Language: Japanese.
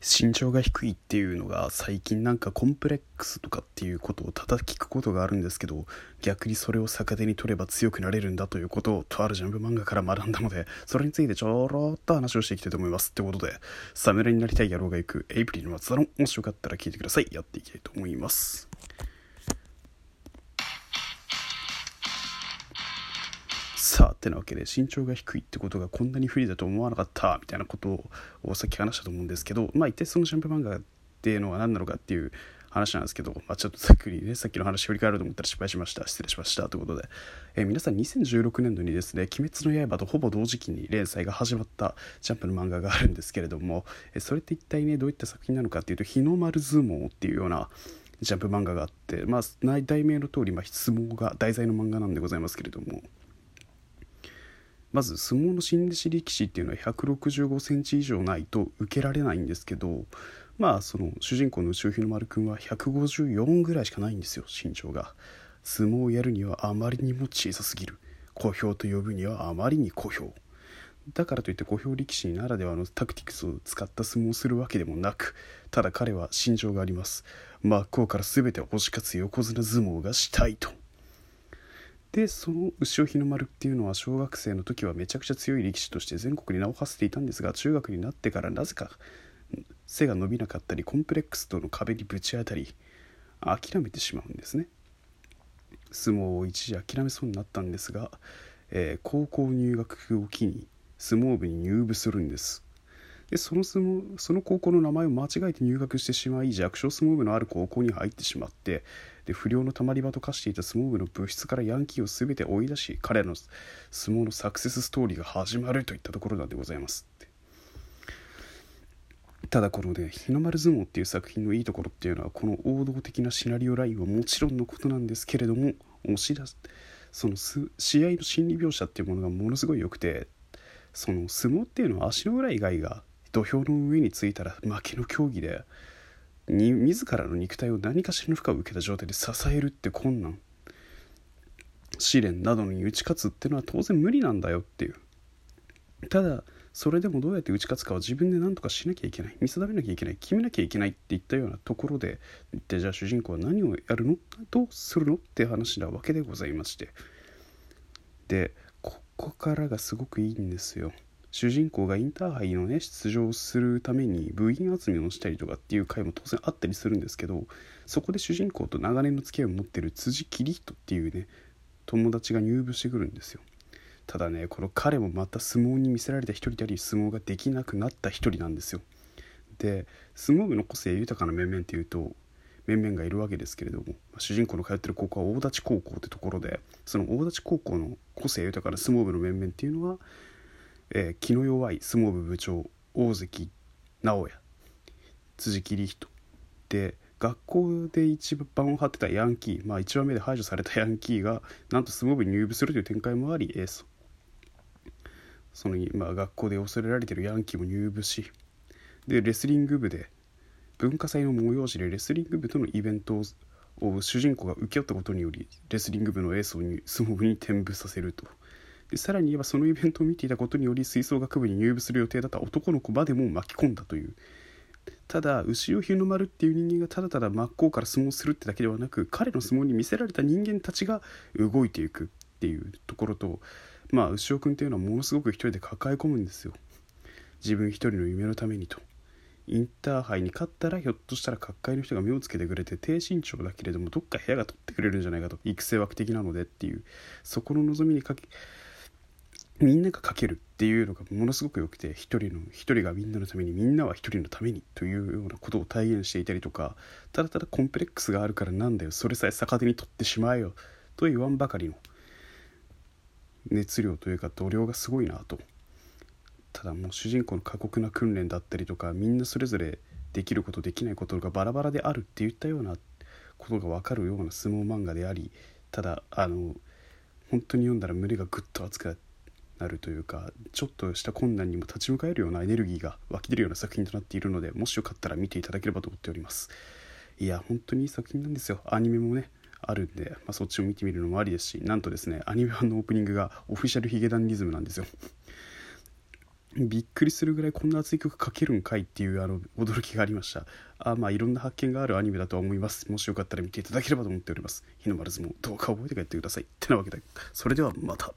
身長が低いっていうのが最近なんかコンプレックスとかっていうことを叩き聞くことがあるんですけど逆にそれを逆手に取れば強くなれるんだということをとあるジャンプ漫画から学んだのでそれについてちょろっと話をしていきたいと思いますってことでサムライになりたい野郎が行くエイプリルの松田のもしよかったら聞いてください。やっていきたいと思います。さあってなわけで身長が低いってことがこんなに不利だと思わなかったみたいなことをさっき話したと思うんですけどまあ一体そのジャンプ漫画っていうのは何なのかっていう話なんですけど、まあ、ちょっとざっくりねさっきの話振り返ろうと思ったら失敗しました。失礼しましたということで、えー、皆さん2016年度にですね「鬼滅の刃」とほぼ同時期に連載が始まったジャンプの漫画があるんですけれども、えー、それって一体ねどういった作品なのかっていうと「日の丸相撲」っていうようなジャンプ漫画があって、まあ、題名の通り、まあ、相撲が題材の漫画なんでございますけれどもまず相撲の新弟子力士っていうのは165センチ以上ないと受けられないんですけどまあその主人公の内尾日の丸くんは154ぐらいしかないんですよ身長が。相撲をやるにはあまりにも小さすぎる。小兵と呼ぶにはあまりに小兵。だからといって小兵力士ならではのタクティクスを使った相撲をするわけでもなくただ彼は身長があります。真っ向から全て押し勝つ横綱相撲がしたいと。でその牛尾日の丸っていうのは小学生の時はめちゃくちゃ強い力士として全国に名を馳せていたんですが中学になってからなぜか背が伸びなかったりコンプレックスとの壁にぶち当たり諦めてしまうんですね。相撲を一時諦めそうになったんですが、えー、高校入学を機に相撲部に入部するんです。でその相撲その高校の名前を間違えて入学してしまい弱小相撲部のある高校に入ってしまってで不良のたまり場と化していた相撲部の部室からヤンキーを全て追い出し彼らの相撲のサクセスストーリーが始まるといったところなんでございますただこのね日の丸相撲っていう作品のいいところっていうのはこの王道的なシナリオラインはもちろんのことなんですけれども押し出すその試合の心理描写っていうものがものすごい良くてその相撲っていうのは足の裏以外が土俵の上についたら負けの競技でに自らの肉体を何かしらの負荷を受けた状態で支えるって困難。試練などに打ち勝つっていうのは当然無理なんだよっていう。ただそれでもどうやって打ち勝つかは自分で何とかしなきゃいけない。見定めなきゃいけない。決めなきゃいけないっていったようなところで一体じゃあ主人公は何をやるの？どうするの？って話なわけでございまして。でここからがすごくいいんですよ。主人公がインターハイのね出場するために部員集めをしたりとかっていう回も当然あったりするんですけどそこで主人公と長年の付き合いを持ってる辻桐人っていうね友達が入部してくるんですよ。ただねこの彼もまた相撲に魅せられた一人であり相撲ができなくなった一人なんですよ。で相撲部の個性豊かな面々っていうと面々がいるわけですけれども主人公の通ってる高校は大立高校ってところでその大立高校の個性豊かな相撲部の面々っていうのはえー、気の弱い相撲部部長大関直哉辻桐人で学校で一番を張ってたヤンキー、まあ、1話目で排除されたヤンキーがなんと相撲部に入部するという展開もあり、えー、その、まあ、学校で恐れられてるヤンキーも入部しでレスリング部で文化祭の催しでレスリング部とのイベントを主人公が請け負ったことによりレスリング部のエースを相撲部に転部させると。さらに言えばそのイベントを見ていたことにより吹奏楽部に入部する予定だった男の子までも巻き込んだという。ただ牛尾日の丸っていう人間がただただ真っ向から相撲するってだけではなく彼の相撲に見せられた人間たちが動いていくっていうところとまあ牛尾君っていうのはものすごく一人で抱え込むんですよ。自分一人の夢のためにと。インターハイに勝ったらひょっとしたら各界の人が目をつけてくれて低身長だけれどもどっか部屋が取ってくれるんじゃないかと育成枠的なのでっていうそこの望みにかけみんなが書けるっていうのがものすごく良くて一人の一人がみんなのためにみんなは一人のためにというようなことを体現していたりとかただただコンプレックスがあるからなんだよそれさえ逆手に取ってしまえよと言わんばかりの熱量というか度量がすごいなと。ただもう主人公の過酷な訓練だったりとかみんなそれぞれできることできないことがバラバラであるっていったようなことが分かるような相撲漫画でありただあの本当に読んだら胸がぐっと熱くなってなるというかちょっとした困難にも立ち向かえるようなエネルギーが湧き出るような作品となっているのでもしよかったら見ていただければと思っております。いや本当にいい作品なんですよ。アニメもねあるんで、まあ、そっちを見てみるのもありですしなんとですねアニメ版のオープニングがオフィシャルヒゲダンディズムなんですよ。びっくりするぐらいこんな熱い曲書けるんかいっていうあの驚きがありました。あまあいろんな発見があるアニメだとは思います。もしよかったら見ていただければと思っております。日の丸相撲どうか覚えて帰ってください。ってなわけでそれではまた。